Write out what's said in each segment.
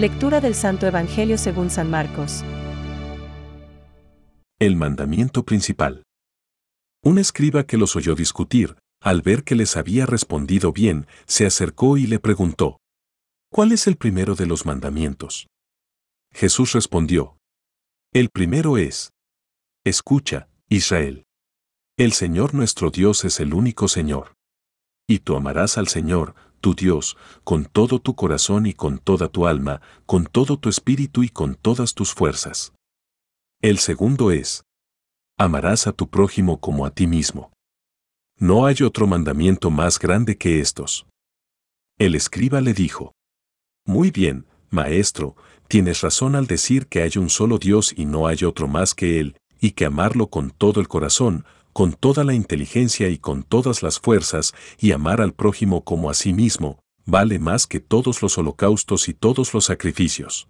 Lectura del Santo Evangelio según San Marcos. El mandamiento principal. Un escriba que los oyó discutir, al ver que les había respondido bien, se acercó y le preguntó, ¿Cuál es el primero de los mandamientos? Jesús respondió, El primero es, Escucha, Israel. El Señor nuestro Dios es el único Señor. Y tú amarás al Señor, tu Dios, con todo tu corazón y con toda tu alma, con todo tu espíritu y con todas tus fuerzas. El segundo es, amarás a tu prójimo como a ti mismo. No hay otro mandamiento más grande que estos. El escriba le dijo, Muy bien, maestro, tienes razón al decir que hay un solo Dios y no hay otro más que Él, y que amarlo con todo el corazón, con toda la inteligencia y con todas las fuerzas, y amar al prójimo como a sí mismo, vale más que todos los holocaustos y todos los sacrificios.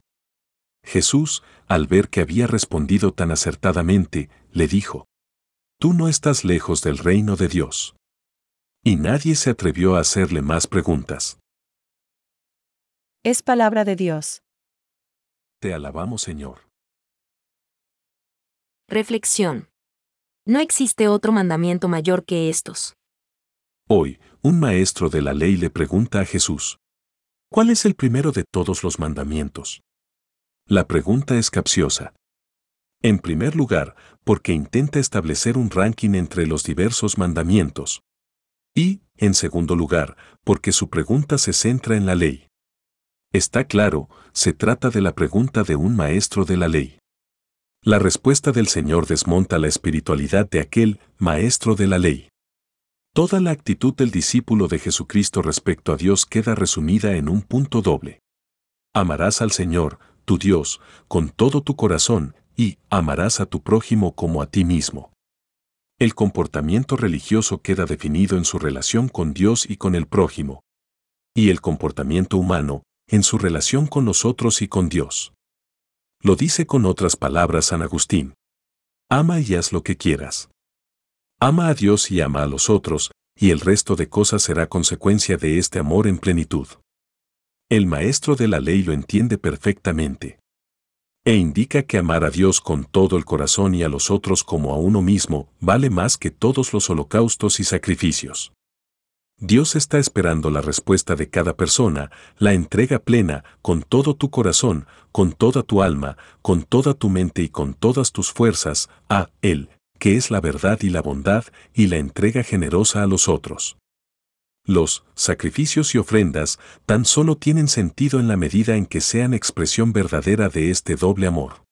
Jesús, al ver que había respondido tan acertadamente, le dijo, Tú no estás lejos del reino de Dios. Y nadie se atrevió a hacerle más preguntas. Es palabra de Dios. Te alabamos, Señor. Reflexión. No existe otro mandamiento mayor que estos. Hoy, un maestro de la ley le pregunta a Jesús, ¿cuál es el primero de todos los mandamientos? La pregunta es capciosa. En primer lugar, porque intenta establecer un ranking entre los diversos mandamientos. Y, en segundo lugar, porque su pregunta se centra en la ley. Está claro, se trata de la pregunta de un maestro de la ley. La respuesta del Señor desmonta la espiritualidad de aquel maestro de la ley. Toda la actitud del discípulo de Jesucristo respecto a Dios queda resumida en un punto doble. Amarás al Señor, tu Dios, con todo tu corazón, y amarás a tu prójimo como a ti mismo. El comportamiento religioso queda definido en su relación con Dios y con el prójimo. Y el comportamiento humano, en su relación con nosotros y con Dios. Lo dice con otras palabras San Agustín. Ama y haz lo que quieras. Ama a Dios y ama a los otros, y el resto de cosas será consecuencia de este amor en plenitud. El maestro de la ley lo entiende perfectamente. E indica que amar a Dios con todo el corazón y a los otros como a uno mismo vale más que todos los holocaustos y sacrificios. Dios está esperando la respuesta de cada persona, la entrega plena, con todo tu corazón, con toda tu alma, con toda tu mente y con todas tus fuerzas, a Él, que es la verdad y la bondad, y la entrega generosa a los otros. Los sacrificios y ofrendas tan solo tienen sentido en la medida en que sean expresión verdadera de este doble amor.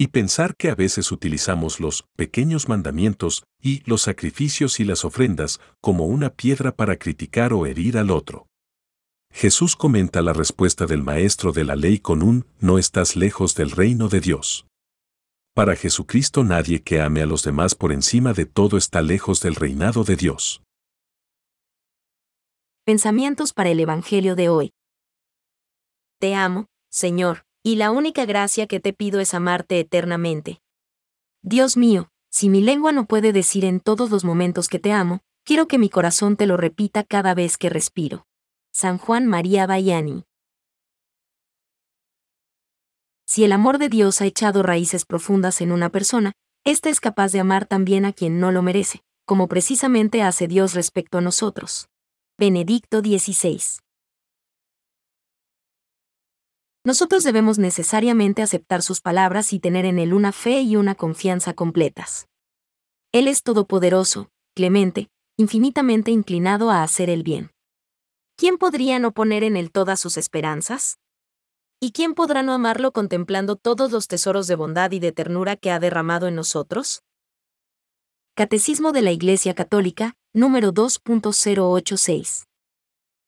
Y pensar que a veces utilizamos los pequeños mandamientos y los sacrificios y las ofrendas como una piedra para criticar o herir al otro. Jesús comenta la respuesta del maestro de la ley con un no estás lejos del reino de Dios. Para Jesucristo nadie que ame a los demás por encima de todo está lejos del reinado de Dios. Pensamientos para el Evangelio de hoy. Te amo, Señor, y la única gracia que te pido es amarte eternamente. Dios mío, si mi lengua no puede decir en todos los momentos que te amo, quiero que mi corazón te lo repita cada vez que respiro. San Juan María Bayani. Si el amor de Dios ha echado raíces profundas en una persona, ésta es capaz de amar también a quien no lo merece, como precisamente hace Dios respecto a nosotros. Benedicto XVI. Nosotros debemos necesariamente aceptar sus palabras y tener en Él una fe y una confianza completas. Él es todopoderoso, clemente, infinitamente inclinado a hacer el bien. ¿Quién podría no poner en Él todas sus esperanzas? ¿Y quién podrá no amarlo contemplando todos los tesoros de bondad y de ternura que ha derramado en nosotros? Catecismo de la Iglesia Católica, número 2.086.